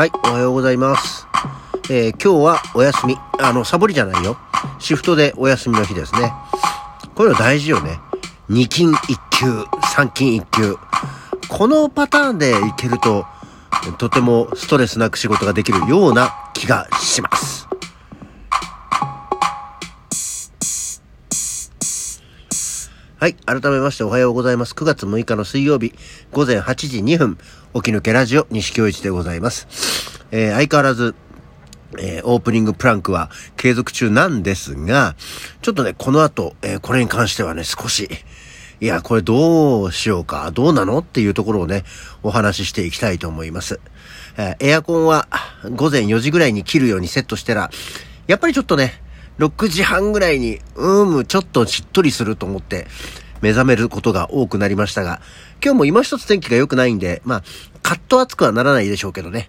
はい、おはようございます。えー今日はお休み。あの、サボりじゃないよ。シフトでお休みの日ですね。こういうの大事よね。2金1級、3金1級。このパターンでいけると、とてもストレスなく仕事ができるような気がします。はい。改めましておはようございます。9月6日の水曜日、午前8時2分、起き抜けラジオ、西京一でございます。えー相変わらず、えーオープニングプランクは継続中なんですが、ちょっとね、この後、えーこれに関してはね、少し、いや、これどうしようか、どうなの？っていうところをね、お話ししていきたいと思います。えーエアコンは午前4時ぐらいに切るようにセットしてら、やっぱりちょっとね、6時半ぐらいに、うーむ、ちょっとしっとりすると思って、目覚めることが多くなりましたが、今日も今一つ天気が良くないんで、まあ、カット暑くはならないでしょうけどね。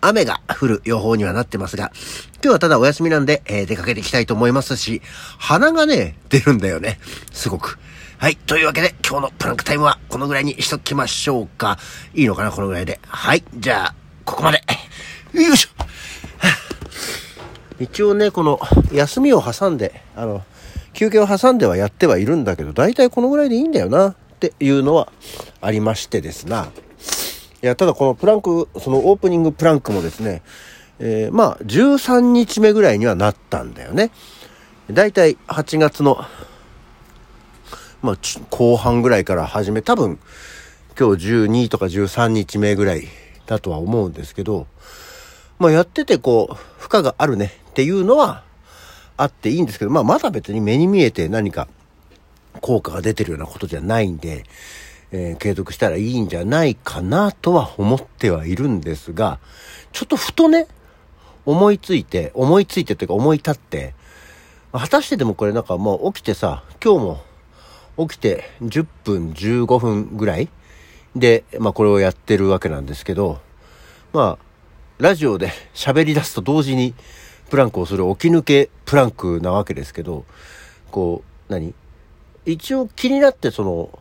雨が降る予報にはなってますが、今日はただお休みなんで、えー出かけていきたいと思いますし、鼻がね、出るんだよね。すごく。はい。というわけで、今日のプランクタイムはこのぐらいにしときましょうか。いいのかなこのぐらいで。はい。じゃあ、ここまで。よいしょ。一応ね、この休みを挟んで、あの、休憩を挟んではやってはいるんだけど、大体このぐらいでいいんだよな、っていうのはありましてですな。いや、ただこのプランク、そのオープニングプランクもですね、えーまあ、13日目ぐらいにはなったんだよね。大体8月の、まあ、後半ぐらいから始め、多分、今日12とか13日目ぐらいだとは思うんですけど、まあやっててこう、負荷があるねっていうのはあっていいんですけど、まあまだ別に目に見えて何か効果が出てるようなことじゃないんで、えー継続したらいいんじゃないかなとは思ってはいるんですが、ちょっとふとね、思いついて、思いついてというか思い立って、果たしてでもこれなんかもう起きてさ、今日も起きて10分15分ぐらいで、まあこれをやってるわけなんですけど、まあ、ラジオで喋り出すと同時にプランクをする起き抜けプランクなわけですけど、こう、何？一応気になってその、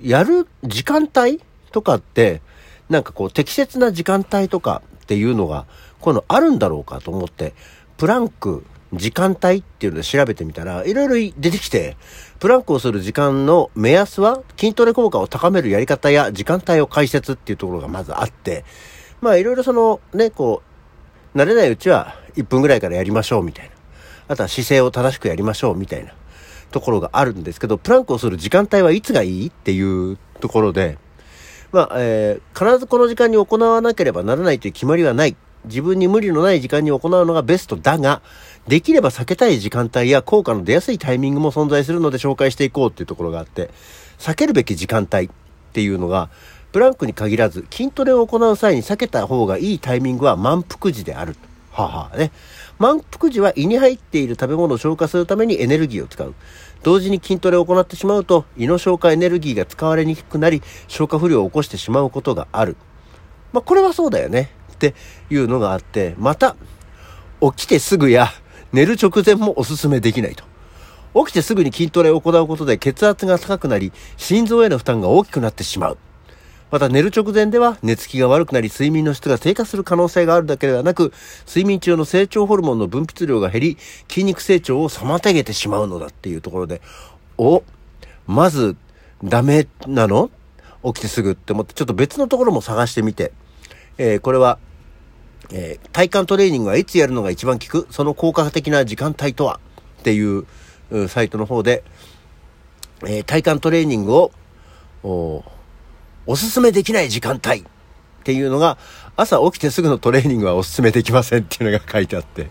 やる時間帯とかって、なんかこう適切な時間帯とかっていうのが、こういうのあるんだろうかと思って、プランク時間帯っていうので調べてみたら、いろいろ出てきて、プランクをする時間の目安は筋トレ効果を高めるやり方や時間帯を解説っていうところがまずあって、まあいろいろそのね、こう、慣れないうちは1分ぐらいからやりましょうみたいな。あとは姿勢を正しくやりましょうみたいなところがあるんですけど、プランクをする時間帯はいつがいいっていうところで、まあ、えー必ずこの時間に行わなければならないという決まりはない。自分に無理のない時間に行うのがベストだが、できれば避けたい時間帯や効果の出やすいタイミングも存在するので紹介していこうっていうところがあって、避けるべき時間帯っていうのが、プランクに限らず筋トレを行う際に避けた方がいいタイミングは満腹時である。はあはね。満腹時は胃に入っている食べ物を消化するためにエネルギーを使う。同時に筋トレを行ってしまうと胃の消化エネルギーが使われにくくなり消化不良を起こしてしまうことがある。まあこれはそうだよねっていうのがあって、また起きてすぐや寝る直前もおすすめできないと。起きてすぐに筋トレを行うことで血圧が高くなり心臓への負担が大きくなってしまう。また寝る直前では寝つきが悪くなり睡眠の質が低下する可能性があるだけではなく睡眠中の成長ホルモンの分泌量が減り筋肉成長を妨げてしまうのだっていうところでおまずダメなの？起きてすぐって思ってちょっと別のところも探してみて、えーこれは、えー体幹トレーニングはいつやるのが一番効く？その効果的な時間帯とは？っていうサイトの方で、えー体幹トレーニングをおすすめできない時間帯っていうのが、朝起きてすぐのトレーニングはおすすめできませんっていうのが書いてあって。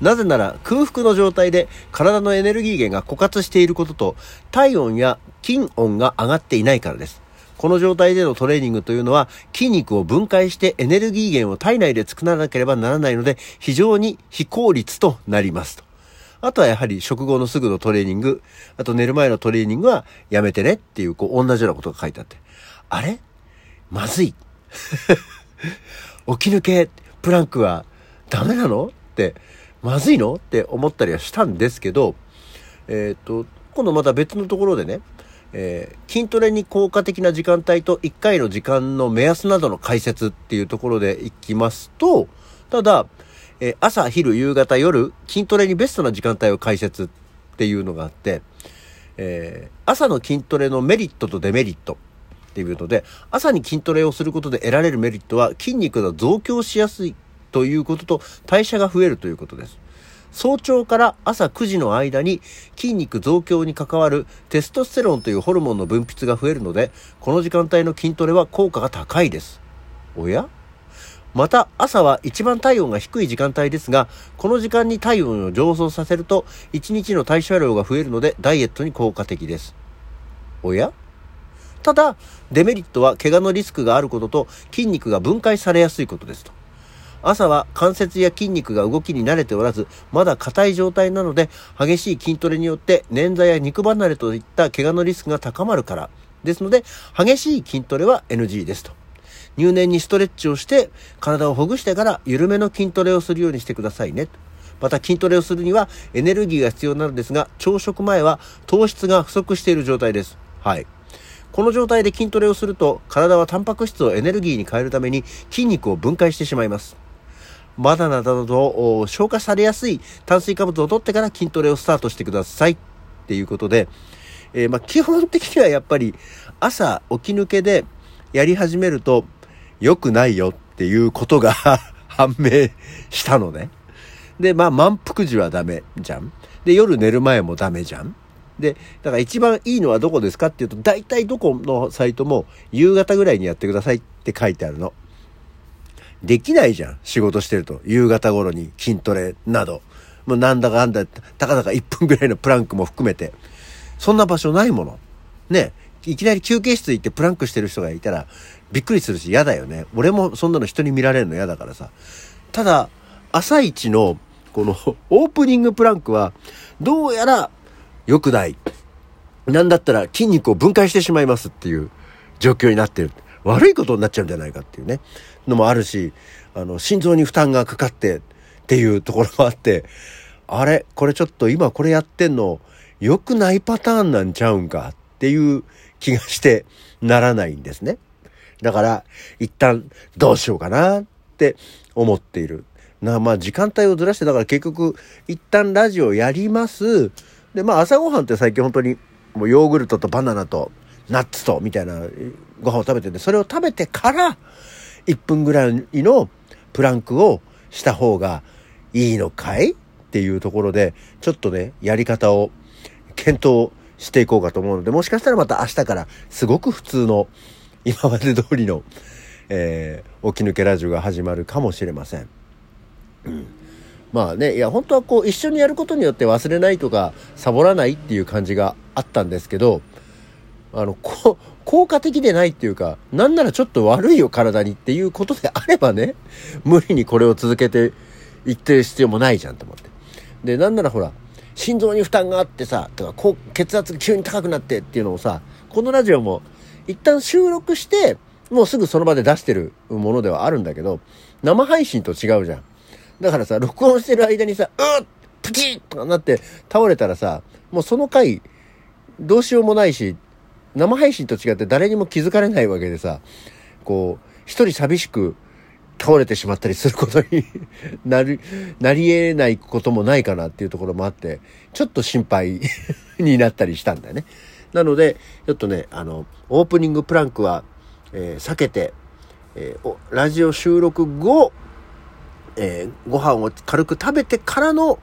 なぜなら空腹の状態で体のエネルギー源が枯渇していることと体温や筋温が上がっていないからです。この状態でのトレーニングというのは筋肉を分解してエネルギー源を体内で作らなければならないので非常に非効率となりますと。あとはやはり食後のすぐのトレーニング、あと寝る前のトレーニングはやめてねっていう、こう同じようなことが書いてあって。あれ？まずい。起き抜けプランクはダメなの？って、まずいの？って思ったりはしたんですけど、えっ、と、今度また別のところでね、えー、筋トレに効果的な時間帯と1回の時間の目安などの解説っていうところでいきますと、ただ、えー、朝、昼、夕方、夜、筋トレにベストな時間帯を解説っていうのがあって、えー、朝の筋トレのメリットとデメリットっていうので、朝に筋トレをすることで得られるメリットは筋肉が増強しやすいということと代謝が増えるということです。早朝から朝9時の間に筋肉増強に関わるテストステロンというホルモンの分泌が増えるので、この時間帯の筋トレは効果が高いです。おや？また朝は一番体温が低い時間帯ですが、この時間に体温を上昇させると1日の代謝量が増えるのでダイエットに効果的です。おや？ただ、デメリットは怪我のリスクがあることと筋肉が分解されやすいことですと。朝は関節や筋肉が動きに慣れておらず、まだ硬い状態なので、激しい筋トレによって捻挫や肉離れといった怪我のリスクが高まるから。ですので、激しい筋トレは NG ですと。入念にストレッチをして、体をほぐしてから緩めの筋トレをするようにしてくださいね。また筋トレをするにはエネルギーが必要なのですが、朝食前は糖質が不足している状態です。はい。この状態で筋トレをすると、体はタンパク質をエネルギーに変えるために筋肉を分解してしまいます。バナナなどと消化されやすい炭水化物を取ってから筋トレをスタートしてくださいっていうことで、えー、ま基本的にはやっぱり朝起き抜けでやり始めると良くないよっていうことが 判明したのね。で、まあ満腹時はダメじゃん。で、夜寝る前もダメじゃん。で、だから一番いいのはどこですかっていうと、大体どこのサイトも夕方ぐらいにやってくださいって書いてあるの。できないじゃん。仕事してると。夕方頃に筋トレなど。もうなんだかんだ、たかだか1分ぐらいのプランクも含めて。そんな場所ないもの。ね。いきなり休憩室行ってプランクしてる人がいたらびっくりするし嫌だよね。俺もそんなの人に見られるの嫌だからさ。ただ、朝一のこのオープニングプランクはどうやら良くない。なんだったら筋肉を分解してしまいますっていう状況になってる。悪いことになっちゃうんじゃないかっていうね。のもあるし、あの、心臓に負担がかかってっていうところもあって、あれ？これちょっと今これやってんの？良くないパターンなんちゃうんかっていう気がしてならないんですね。だから、一旦どうしようかなって思っている。な、まあ時間帯をずらして、だから結局、一旦ラジオやります。で、まあ朝ごはんって最近本当にもうヨーグルトとバナナとナッツとみたいなご飯を食べてて、それを食べてから1分ぐらいのプランクをした方がいいのかいっていうところで、ちょっとね、やり方を検討していこうかと思うので、もしかしたらまた明日からすごく普通の今まで通りの、えー、起き抜けラジオが始まるかもしれません。うん。まあね、いや、本当はこう、一緒にやることによって忘れないとか、サボらないっていう感じがあったんですけど、あの、こ効果的でないっていうか、なんならちょっと悪いよ体にっていうことであればね、無理にこれを続けていってる必要もないじゃんと思って。で、なんならほら、心臓に負担があってさ、とか、こう、血圧が急に高くなってっていうのをさ、このラジオも一旦収録して、もうすぐその場で出してるものではあるんだけど、生配信と違うじゃん。だからさ、録音してる間にさ、うっプチッとかなって倒れたらさ、もうその回、どうしようもないし、生配信と違って誰にも気づかれないわけでさ、こう、一人寂しく倒れてしまったりすることに なり、なり得ないこともないかなっていうところもあって、ちょっと心配になったりしたんだよね。なので、ちょっとね、あの、オープニングプランクは、えー、避けて、えー、ラジオ収録後、えー、ご飯を軽く食べてからの、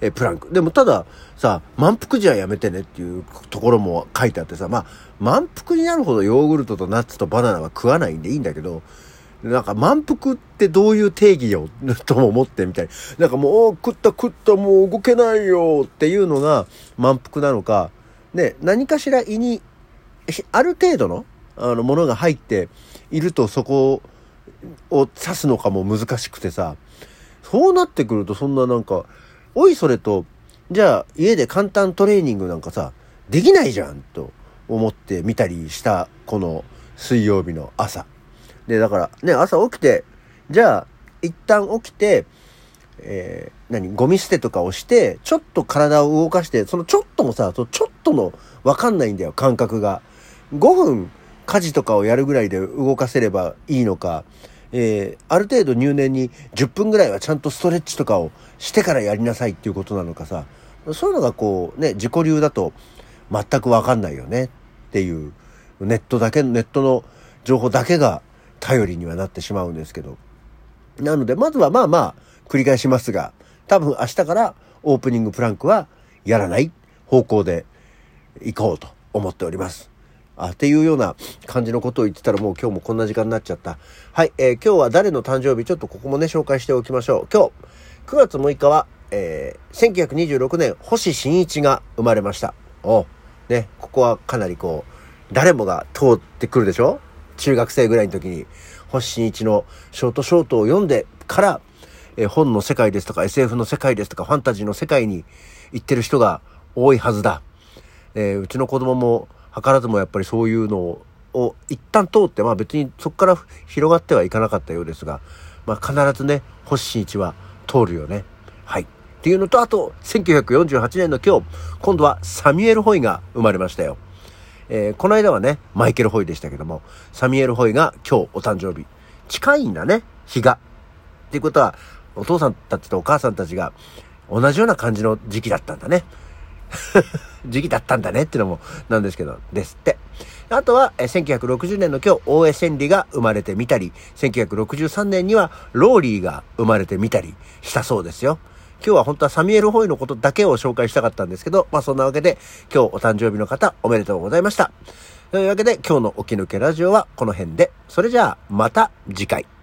えプランク。でもたださ、満腹時はやめてねっていうところも書いてあってさ、まあ、満腹になるほどヨーグルトとナッツとバナナは食わないんでいいんだけど、なんか満腹ってどういう定義よとも思ってみたい。なんかもう、食った食ったもう動けないよっていうのが満腹なのか、ね、何かしら胃に、ある程度の、あの、ものが入っているとそこを指すのかも難しくてさ、そうなってくるとそんななんか、おいそれと、じゃあ家で簡単トレーニングなんかさ、できないじゃんと思ってみたりしたこの水曜日の朝。で、だからね、朝起きて、じゃあ一旦起きて、えー、何、ゴミ捨てとかをして、ちょっと体を動かして、そのちょっともさ、ちょっとのわかんないんだよ、感覚が。5分家事とかをやるぐらいで動かせればいいのか、えー、ある程度入念に10分ぐらいはちゃんとストレッチとかをしてからやりなさいっていうことなのかさ、そういうのがこうね、自己流だと全くわかんないよねっていう、ネットだけ、ネットの情報だけが頼りにはなってしまうんですけど。なので、まずはまあまあ、繰り返しますが、多分明日からオープニングプランクはやらない方向で行こうと思っております。あ、っていうような感じのことを言ってたらもう今日もこんな時間になっちゃった。はい、えー、今日は誰の誕生日ちょっとここもね、紹介しておきましょう。今日、9月6日は、えー、1926年、星新一が生まれました。おね、ここはかなりこう、誰もが通ってくるでしょ？中学生ぐらいの時に、星新一のショートショートを読んでから、えー、本の世界ですとか SF の世界ですとかファンタジーの世界に行ってる人が多いはずだ。えー、うちの子供も図らずもやっぱりそういうのを一旦通って、まあ別にそこから広がってはいかなかったようですが、まあ必ずね、星新一は通るよね。はい。っていうのと、あと、1948年の今日、今度はサミュエル・ホイが生まれましたよ。えー、この間はね、マイケル・ホイでしたけども、サミュエル・ホイが今日お誕生日。近いんだね、日が。っていうことは、お父さんたちとお母さんたちが同じような感じの時期だったんだね。時期だったんだねっていうのもなんですけど、ですって。あとは、え1960年の今日、大江千里が生まれてみたり、1963年にはローリーが生まれてみたりしたそうですよ。今日は本当はサミュエル・ホイのことだけを紹介したかったんですけど、まあそんなわけで、今日お誕生日の方おめでとうございました。というわけで、今日の起き抜けラジオはこの辺で、それじゃあまた次回。